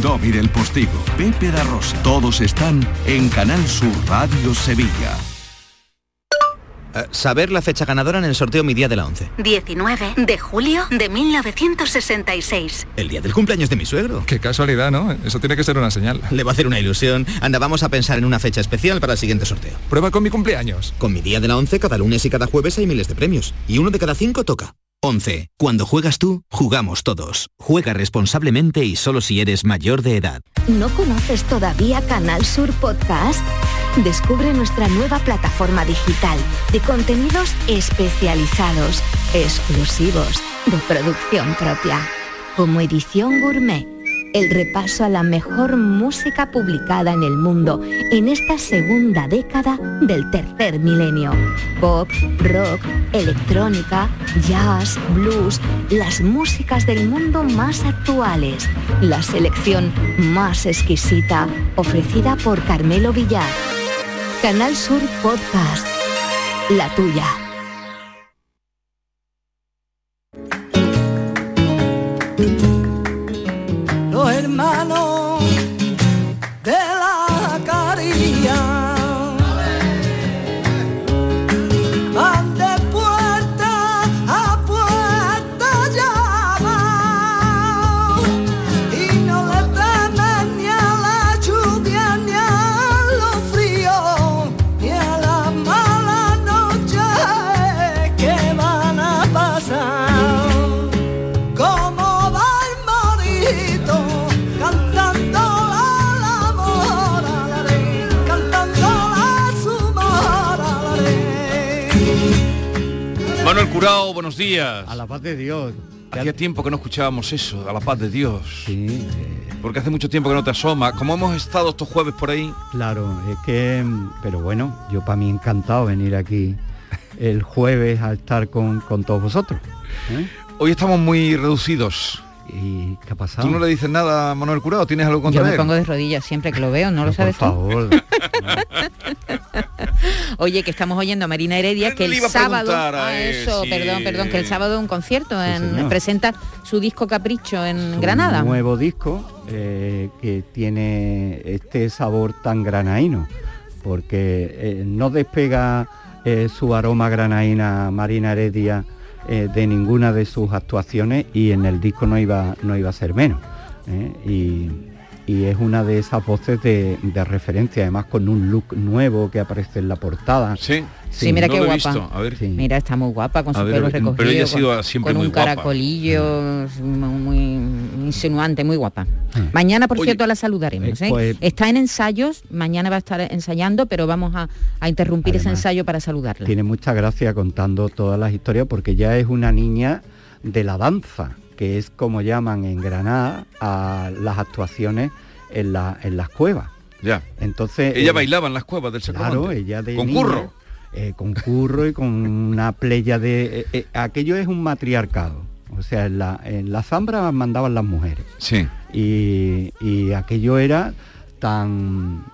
Domi del Postigo, Pepe da Rosa. Todos están en Canal Sur Radio Sevilla.
Eh, saber la fecha ganadora en el sorteo Mi Día de la 11.
19 de julio de 1966.
El día del cumpleaños de mi suegro.
Qué casualidad, ¿no? Eso tiene que ser una señal.
Le va a hacer una ilusión. Anda, vamos a pensar en una fecha especial para el siguiente sorteo.
Prueba con mi cumpleaños.
Con Mi Día de la 11 cada lunes y cada jueves hay miles de premios. Y uno de cada cinco toca. 11. Cuando juegas tú, jugamos todos. Juega responsablemente y solo si eres mayor de edad.
¿No conoces todavía Canal Sur Podcast? Descubre nuestra nueva plataforma digital de contenidos especializados, exclusivos, de producción propia, como edición gourmet. El repaso a la mejor música publicada en el mundo en esta segunda década del tercer milenio. Pop, rock, electrónica, jazz, blues, las músicas del mundo más actuales. La selección más exquisita ofrecida por Carmelo Villar. Canal Sur Podcast. La tuya.
Curao, buenos días.
A la paz de Dios.
Hacía tiempo que no escuchábamos eso, a la paz de Dios. Sí. Porque hace mucho tiempo que no te asoma. Como hemos estado estos jueves por ahí.
Claro, es que, pero bueno, yo para mí encantado venir aquí el jueves a estar con, con todos vosotros. ¿eh?
Hoy estamos muy reducidos.
¿Y qué ha pasado?
¿Tú no le dices nada a Manuel Curao? ¿Tienes algo contra
Yo me
él?
pongo de rodillas siempre que lo veo, ¿no lo sabes
Por
tú?
favor.
Oye, que estamos oyendo a Marina Heredia que el
a
sábado,
a
ah, eso, perdón, perdón, que el sábado un concierto en, presenta su disco Capricho en
un
Granada.
nuevo disco eh, que tiene este sabor tan granaíno, porque eh, no despega eh, su aroma granaína Marina Heredia eh, de ninguna de sus actuaciones y en el disco no iba, no iba a ser menos. ¿eh? Y, y es una de esas voces de, de referencia, además con un look nuevo que aparece en la portada.
Sí,
Sí, mira
no
qué
lo he
guapa.
visto. A ver.
Mira, está muy guapa con
A
su
ver,
pelo
pero
recogido.
ella ha sido
con,
siempre
con
muy
un
guapa.
caracolillo muy insinuante, muy guapa. Mañana, por
Oye,
cierto, la saludaremos.
eh,
¿eh?
pues-
Está en ensayos, mañana va a estar ensayando, pero vamos a, a interrumpir ese ensayo para saludarla.
Tiene mucha gracia contando todas las historias porque ya es una niña de la danza, que es como llaman en Granada a las actuaciones en, la- en las cuevas.
Ya.
Entonces
Ella
eh,
bailaba en las cuevas del
Claro,
Sacromonte.
ella de
Con
niña,
curro.
eh, con curro y con una playa de... eh, eh, aquello es un matriarcado. O sea, en la, en la zambra mandaban las mujeres.
Sí.
Y, y aquello era tan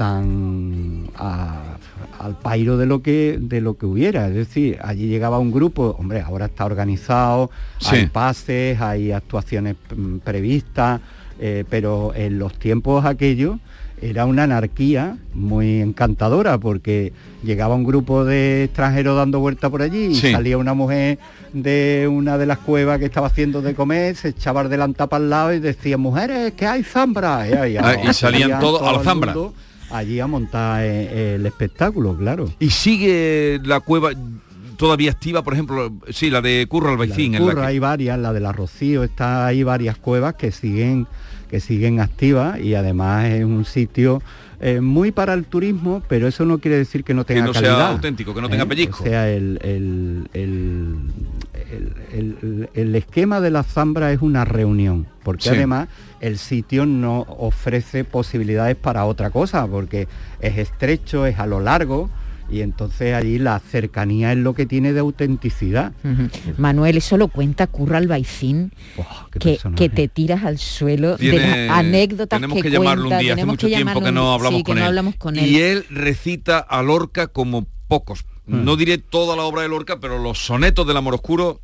tan a- al pairo de lo que de lo que hubiera es decir allí llegaba un grupo hombre ahora está organizado
Sí.
hay pases hay actuaciones mm, previstas eh, pero en los tiempos aquellos era una anarquía muy encantadora porque llegaba un grupo de extranjeros dando vuelta por allí y
Sí.
salía una mujer de una de las cuevas que estaba haciendo de comer, se echaba el delantal para el lado y decía, mujeres, que hay zambra. Y, ahí,
Ah, y salían
salía
todos a la
todo el
zambra.
mundo Allí a montar eh, el espectáculo, claro.
Y sigue la cueva todavía activa, por ejemplo, sí, la de Curro Albaicín. en la
Curro,
que-
hay varias, la de la Rocío, está hay varias cuevas que siguen que siguen activas y además es un sitio eh, muy para el turismo, pero eso no quiere decir que no tenga
no sea
calidad.
auténtico, que no tenga pellizco.
O sea, el, el- el- el- el- el esquema de la Zambra es una reunión, porque
Sí.
además el sitio no ofrece posibilidades para otra cosa, porque es estrecho, es a lo largo, y entonces allí la cercanía es lo que tiene de autenticidad.
Manuel, eso lo cuenta Curro Albaicín,
qué
que, que te tiras al suelo
Tiene-
de las anécdotas
tenemos que,
que,
llamarlo
cuenta,
un día, hace
tenemos
mucho
que
tiempo
llamarlo
que
un-
no hablamos
sí,
con
que no
él.
hablamos con él.
Y él recita a Lorca como pocos.
Mm.
No diré toda la obra de Lorca, pero los sonetos del amor oscuro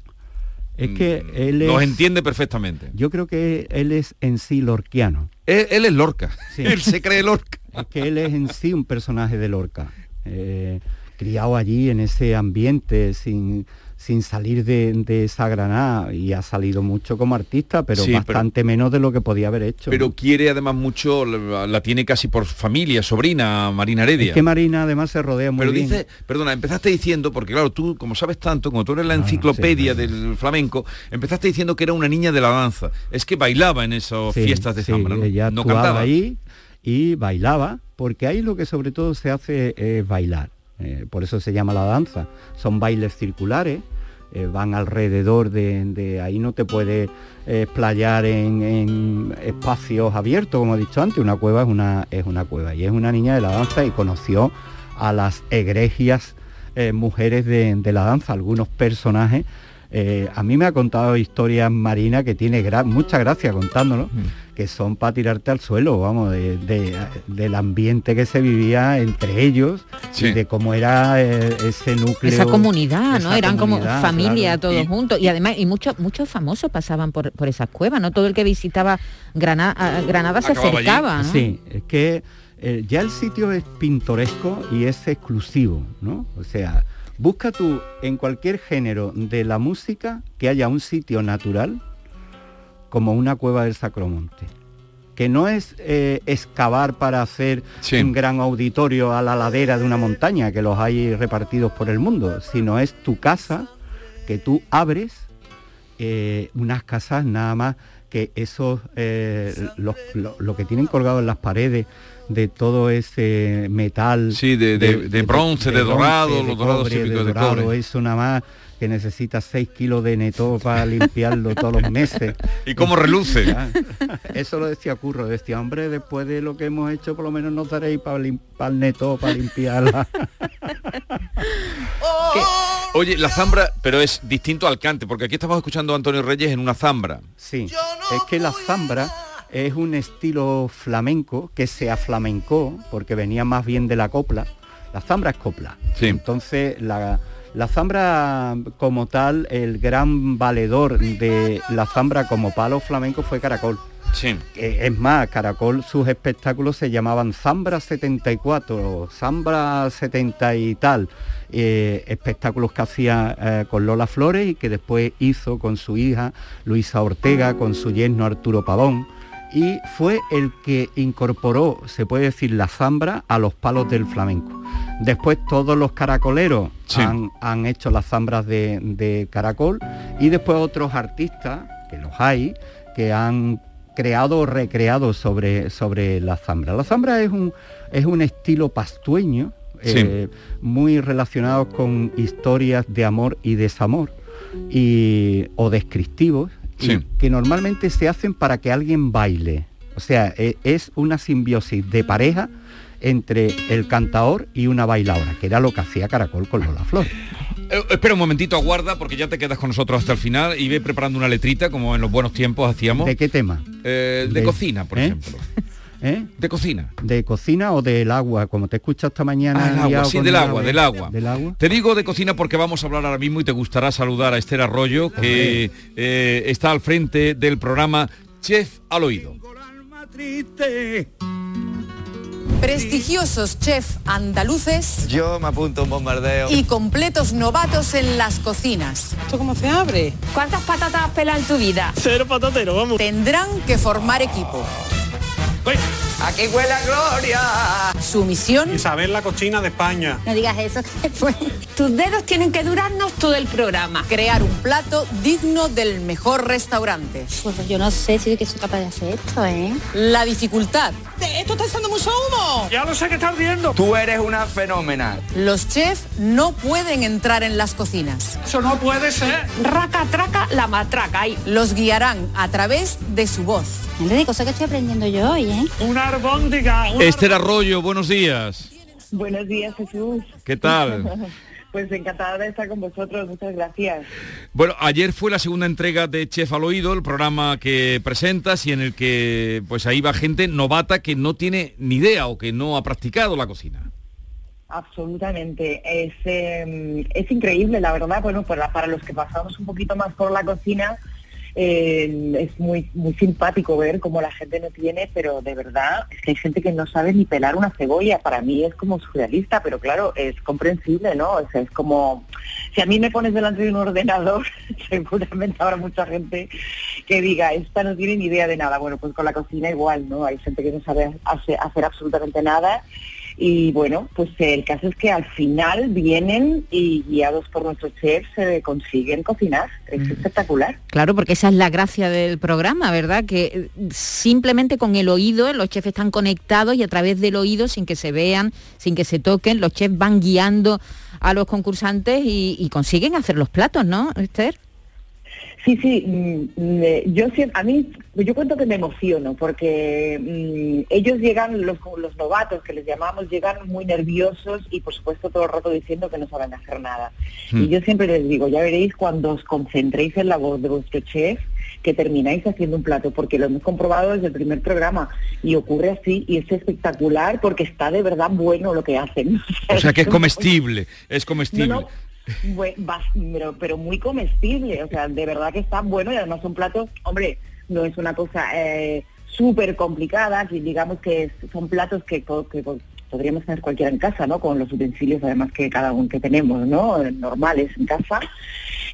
Es que él es...
los entiende perfectamente.
Yo creo que él es en sí lorquiano.
Él, él es Lorca.
Sí.
Él se cree Lorca.
Es que él es en sí un personaje de Lorca. eh, criado allí en ese ambiente sin, sin salir de, de esa granada y ha salido mucho como artista, pero
Sí, pero-
bastante menos de lo que podía haber hecho.
Pero quiere además mucho, la, la tiene casi por familia, sobrina, Marina Heredia.
Es que Marina además se rodea muy
Pero
bien.
dice, perdona, empezaste diciendo, porque claro, tú como sabes tanto, como tú eres la enciclopedia del flamenco, empezaste diciendo que era una niña de la danza. Es que bailaba en esas
Sí,
fiestas de zambra, ¿no? no cantaba.
ahí y bailaba, porque ahí lo que sobre todo se hace es bailar. Eh, por eso se llama la danza. Son bailes circulares, eh, van alrededor de, de- ahí no te puedes eh, explayar en, en espacios abiertos, como he dicho antes. Una cueva es una, es una cueva. Y es una niña de la danza y conoció a las egregias eh, mujeres de, la danza, algunos personajes. Eh, a mí me ha contado historias Marina que tiene gra- mucha gracia contándolo, que son para tirarte al suelo, vamos, de- de- del ambiente que se vivía entre ellos
Sí.
y de cómo era eh, ese núcleo.
esa comunidad, ¿no? Eran como familia
claro.
todos
Y-
juntos. Y además, y muchos muchos famosos pasaban por, por esas cuevas, ¿no? Todo el que visitaba Granada, Granada se acercaba, ¿no?
Sí, es que eh, ya el sitio es pintoresco y es exclusivo, ¿no? O sea, busca tú en cualquier género de la música que haya un sitio natural como una cueva del Sacromonte. Que no es eh, excavar para hacer
Sí.
un gran auditorio a la ladera de una montaña, que los hay repartidos por el mundo, sino es tu casa que tú abres eh, unas casas nada más que esos eh, los- lo, lo que tienen colgado en las paredes de todo ese metal
Sí, de- de- de bronce, de dorado, los dorados típicos de
dorado, eso nada más que necesita 6 kilos de neto para limpiarlo todos los meses
¿Y cómo reluce?
Ya. eso lo decía Curro decía hombre después de lo que hemos hecho por lo menos nos daréis para limpiar el neto para limpiarla
Oye, la zambra, pero es distinto al cante, porque aquí estamos escuchando a Antonio Reyes en una zambra.
Sí, es que la zambra es un estilo flamenco que se aflamencó porque venía más bien de la copla. La zambra es copla.
Sí.
Entonces la, la zambra como tal, el gran valedor de la zambra como palo flamenco fue Caracol.
Sí.
Eh, Es más, Caracol, sus espectáculos se llamaban Zambra 74, Zambra 70 y tal. eh, espectáculos que hacía eh, con Lola Flores y que después hizo con su hija Luisa Ortega, con su yerno Arturo Pavón. Y fue el que incorporó, se puede decir, la zambra a los palos del flamenco. Después todos los caracoleros
Sí.
han, han hecho las zambras de, de caracol y después otros artistas, que los hay, que han creado o recreado sobre, sobre la zambra. La zambra es un, es un estilo pastueño, eh, muy relacionado con historias de amor y desamor, y, o descriptivos,
Sí.
que normalmente se hacen para que alguien baile. O sea, e- es una simbiosis de pareja entre el cantador y una bailadora, que era lo que hacía Caracol con Lola Flores.
Eh, espera un momentito, aguarda, porque ya te quedas con nosotros hasta el final y ve preparando una letrita, como en los buenos tiempos hacíamos.
¿De qué tema?
Eh, de,
de-
cocina, por
¿eh?
ejemplo.
¿Eh?
De cocina.
¿De cocina o del agua? Como te escucho esta mañana.
Ah, el agua, sí, del
el
agua, del agua.
¿Del agua?
Te digo de cocina porque vamos a hablar ahora mismo y te gustará saludar a Esther Arroyo, que eh, está al frente del programa Chef al Oído.
Prestigiosos chefs andaluces
Yo me apunto un bombardeo.
y completos novatos en las cocinas. ¿Esto cómo se abre? ¿Cuántas patatas pela en tu vida?
Cero patatero, vamos.
Tendrán que formar equipo. 喂 Aquí huele a gloria. Su misión.
Isabel la cochina de España.
No digas eso. Tus dedos tienen que durarnos todo el programa. Crear un plato digno del mejor restaurante.
Pues yo no sé si que soy capaz de hacer esto, ¿eh?
La dificultad.
Esto está echando mucho humo.
Ya lo sé que estás viendo.
Tú eres una fenómena.
Los chefs no pueden entrar en las cocinas.
Eso no puede ser.
Raca, traca, la matraca. Ahí. Los guiarán a través de su voz.
de cosas que estoy aprendiendo yo hoy, ¿eh?
Una arbóndiga. Una
Esther Arroyo, buenos días.
Buenos días, Jesús.
¿Qué tal?
Pues encantada de estar con vosotros, muchas gracias.
Bueno, ayer fue la segunda entrega de Chef al Oído, el programa que presentas y en el que pues ahí va gente novata que no tiene ni idea o que no ha practicado la cocina.
Absolutamente. Es, eh, es increíble, la verdad. Bueno, para, para los que pasamos un poquito más por la cocina, eh, es muy muy simpático ver cómo la gente no tiene, pero de verdad es que hay gente que no sabe ni pelar una cebolla. Para mí es como surrealista, pero claro, es comprensible, ¿no? O sea, es como, si a mí me pones delante de un ordenador, seguramente habrá mucha gente que diga, esta no tiene ni idea de nada. Bueno, pues con la cocina igual, ¿no? Hay gente que no sabe hacer, hacer absolutamente nada y bueno, pues el caso es que al final vienen y guiados por nuestros chefs se consiguen cocinar. Es espectacular.
Claro, porque esa es la gracia del programa, ¿verdad? Que eh, simplemente con el oído los chefs están conectados y a través del oído, sin que se vean, sin que se toquen, los chefs van guiando a los concursantes y, y consiguen hacer los platos, ¿no, Esther?
Sí, sí, mm, yo a mí, yo cuento que me emociono porque mm, ellos llegan, los, los novatos que les llamamos, llegan muy nerviosos y por supuesto todo el rato diciendo que no saben hacer nada. Y yo siempre les digo, ya veréis cuando os concentréis en la voz de vuestro chef, que termináis haciendo un plato, porque lo hemos comprobado desde el primer programa y ocurre así y es espectacular porque está de verdad bueno lo que hacen.
O sea que es comestible, es comestible.
No, no, pero, pero muy comestible, o sea, de verdad que está bueno y además son platos, hombre, no es una cosa eh, súper complicada, que digamos que es- son platos que, que podríamos tener cualquiera en casa, ¿no? Con los utensilios además que cada uno que tenemos, ¿no? Normales en casa.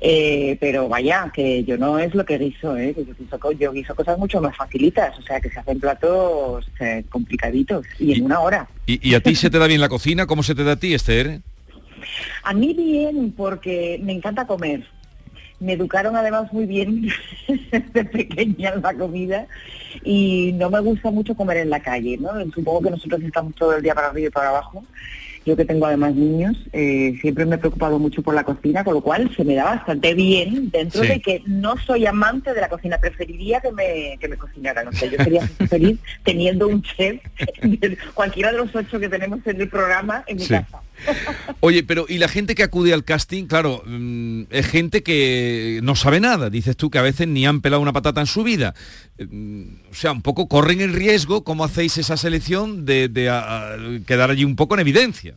Eh, pero vaya, que yo no es lo que guiso, ¿eh? yo, guiso, yo guiso cosas mucho más facilitas, o sea, que se hacen platos eh, complicaditos y en una hora.
¿Y, y a ti se te da bien la cocina? ¿Cómo se te da a ti, Esther?
A mí bien, porque me encanta comer. Me educaron además muy bien desde pequeña la comida y no me gusta mucho comer en la calle, ¿no? Supongo que nosotros estamos todo el día para arriba y para abajo. Yo que tengo además niños, eh, siempre me he preocupado mucho por la cocina, con lo cual se me da bastante bien, dentro
Sí.
de que no soy amante de la cocina, preferiría que me, que me cocinaran. O sea, yo sería feliz teniendo un chef, cualquiera de los ocho que tenemos en el programa, en mi
Sí.
casa.
Oye, pero ¿y la gente que acude al casting? Claro, mm, es gente que no sabe nada. Dices tú que a veces ni han pelado una patata en su vida. Mm, O sea, un poco corren el riesgo, ¿cómo hacéis esa selección de, quedar allí un poco en evidencia?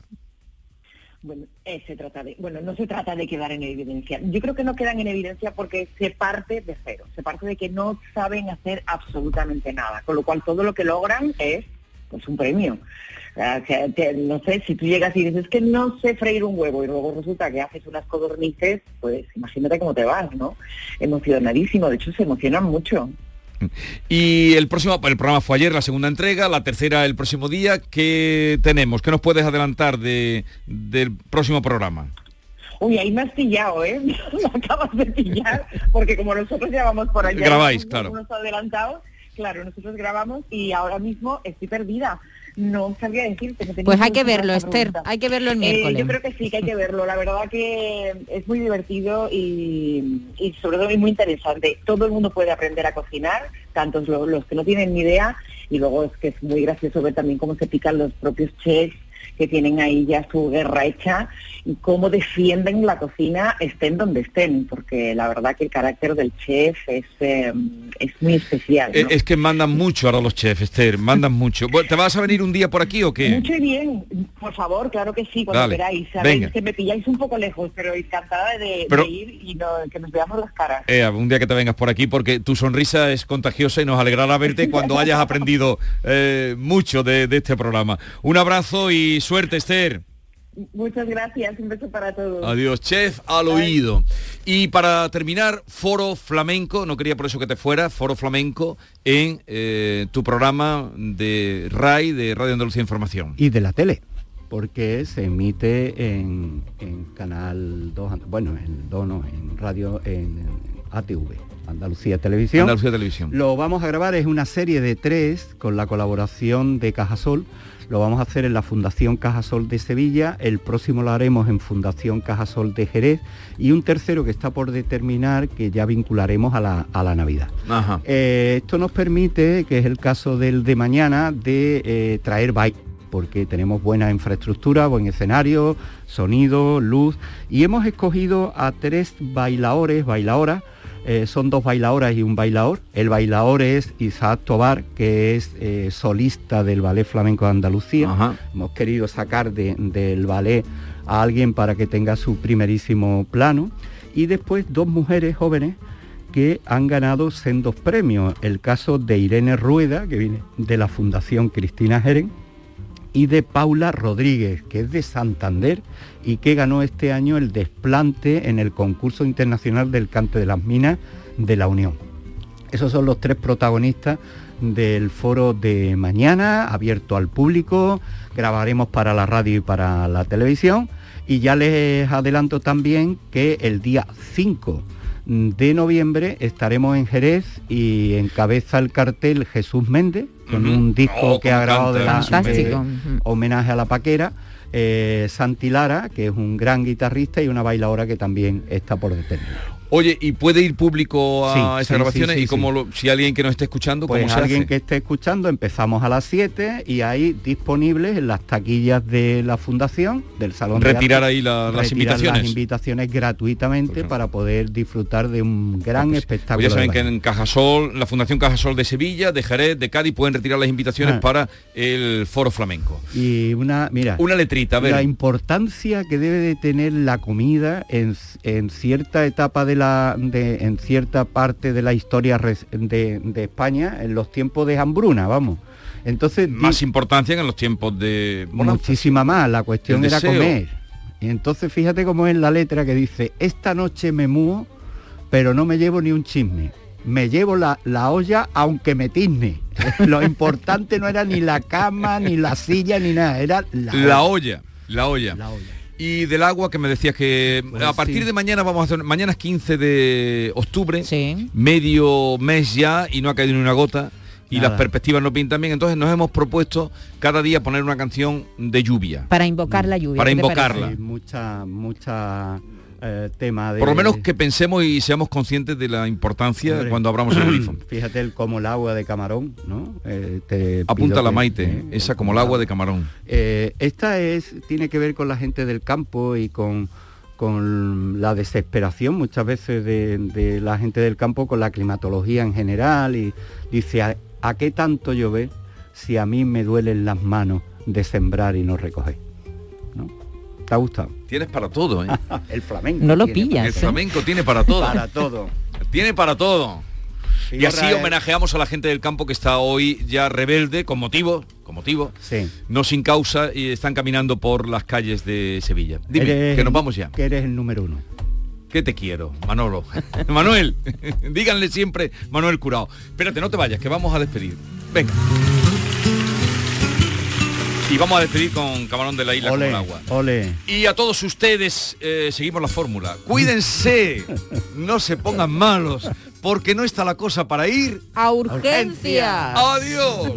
Bueno, eh, bueno, no se trata de quedar en evidencia. Yo creo que no quedan en evidencia porque se parte de cero, se parte de que no saben hacer absolutamente nada, con lo cual todo lo que logran es pues un premio. O sea, que- que, no sé, si tú llegas y dices que no sé freír un huevo y luego resulta que haces unas codornices, pues imagínate cómo te vas, ¿no? Emocionadísimo, de hecho se emocionan mucho.
Y el próximo, el programa fue ayer, la segunda entrega, la tercera el próximo día. ¿Qué tenemos? ¿Qué nos puedes adelantar de, del próximo programa?
Uy, ahí me has pillado, ¿eh? me acabas de pillar, porque como nosotros ya vamos por allá,
Grabáis, claro.
unos adelantados, claro, nosotros grabamos y ahora mismo estoy perdida. No sabría decirte. tenéis
Pues hay que verlo, Esther, hay que verlo el
Eh,
miércoles.
yo creo que sí, que hay que verlo. La verdad que es muy divertido y, y sobre todo muy interesante. Todo el mundo puede aprender a cocinar, tantos lo- los que no tienen ni idea, y luego es que es muy gracioso ver también cómo se pican los propios chefs que tienen ahí ya su guerra hecha y cómo defienden la cocina estén donde estén, porque la verdad que el carácter del chef es, eh, es muy especial. ¿no?
Eh, Es que mandan mucho ahora los chefs, Esther, mandan mucho. ¿Te vas a venir un día por aquí o qué?
Mucho y bien, por favor, claro que sí, cuando
Dale,
queráis. Sabéis
venga.
que me pilláis un poco lejos, pero encantada de,
Pero-
de ir y no- que nos veamos las caras.
Eh, un día que te vengas por aquí porque tu sonrisa es contagiosa y nos alegrará verte cuando hayas aprendido eh, mucho de, de este programa. Un abrazo y suerte, Esther.
Muchas gracias, un beso para todos.
Adiós, chef al oído. Y para terminar, Foro Flamenco, no quería por eso que te fuera, Foro Flamenco en eh, tu programa de RAI, de Radio Andalucía Información.
Y de la tele, porque se emite en, en Canal 2, bueno, en 2 no, en radio, en ATV, Andalucía Televisión.
Andalucía Televisión.
Lo vamos a grabar, es una serie de tres con la colaboración de Cajasol. Lo vamos a hacer en la Fundación Cajasol de Sevilla, el próximo lo haremos en Fundación Cajasol de Jerez y un tercero que está por determinar que ya vincularemos a la, a la Navidad.
Ajá.
Eh, esto nos permite, que es el caso del de mañana, de eh, traer baile porque tenemos buena infraestructura, buen escenario, sonido, luz y hemos escogido a tres bailadores, bailadoras, eh, son dos bailadoras y un bailador. El bailador es Isaac Tobar, que es eh, solista del Ballet Flamenco de Andalucía. Hemos querido sacar de- del ballet a alguien para que tenga su primerísimo plano. Y después dos mujeres jóvenes que han ganado sendos premios. El caso de Irene Rueda, que viene de la Fundación Cristina Jeren, y de Paula Rodríguez, que es de Santander y que ganó este año el desplante en el concurso internacional del cante de las minas de la Unión. Esos son los tres protagonistas del foro de mañana, abierto al público, grabaremos para la radio y para la televisión. Y ya les adelanto también que el día 5 de noviembre estaremos en Jerez y encabeza el cartel Jesús Méndez con un disco
Oh,
que ha grabado de
canta
la homenaje a la paquera, eh, Santi Lara, que es un gran guitarrista y una bailadora que también está por determinar.
Oye, ¿y puede ir público a
Sí,
esas
sí,
grabaciones?
sí,
y como lo- si alguien que nos esté escuchando,
Pues
¿cómo se
alguien
hace?
que esté escuchando, empezamos a las 7 y ahí disponibles en las taquillas de la fundación, del Salón de
Retirar
Arte,
ahí la- las invitaciones.
las invitaciones gratuitamente para poder disfrutar de un gran
Pues
espectáculo.
ya saben
de
que en Cajasol, la Fundación Cajasol de Sevilla, de Jerez, de Cádiz, pueden retirar las invitaciones
Ah.
para el Foro Flamenco.
Y una, mira,
Una letrita, a ver.
la importancia que debe de tener la comida en, en cierta etapa de la, de, en cierta parte de la historia de, de España, en los tiempos de hambruna, vamos. Entonces,
Más importancia que en los tiempos de bonanza.
muchísima más. La cuestión
El
era
deseo.
comer. Y entonces fíjate cómo es la letra que dice, esta noche me mudo, pero no me llevo ni un chisme. Me llevo la, la olla aunque me tizne. Lo importante no era ni la cama, ni la silla, ni nada, era la,
La
olla.
olla, la olla. Y del agua que me decías que a partir
sí.
de mañana vamos a hacer, mañana es 15 de octubre, medio mes ya y no ha caído ni una gota y
Nada.
las perspectivas no pintan bien, entonces nos hemos propuesto cada día poner una canción de lluvia.
Para invocar la lluvia.
Para
¿qué te
invocarla.
Sí, mucha, mucha eh, tema de...
Por lo menos que pensemos y seamos conscientes de la importancia
Hombre.
cuando abramos el.
Fíjate el como el agua de camarón, ¿no? Eh, te
Apunta la Maite,
eh,
esa como el agua de camarón.
Esta es tiene que ver con la gente del campo y con, con la desesperación muchas veces de, de la gente del campo con la climatología en general y dice, ¿a, a qué tanto llover si a mí me duelen las manos de sembrar y no recoger? ¿Te ha gustado?
Tienes para todo, ¿eh?
El flamenco.
No lo
tiene
pillas,
para
El
todo.
flamenco tiene para todo.
Para todo.
Tiene para todo. Y así homenajeamos a la gente del campo que está hoy ya rebelde, con motivo, con motivo,
Sí.
no sin causa, y están caminando por las calles de Sevilla. Dime,
Eres
que nos vamos ya.
Que eres el número uno.
Que te quiero, Manolo. Manuel, díganle siempre Manuel Curao. Espérate, no te vayas, que vamos a despedir. Venga. Y vamos a despedir con Camarón de la Isla
Ole,
con el agua.
ole.
Y a todos ustedes eh, seguimos la fórmula. Cuídense, no se pongan malos, porque no está la cosa para ir.
A urgencia.
Adiós.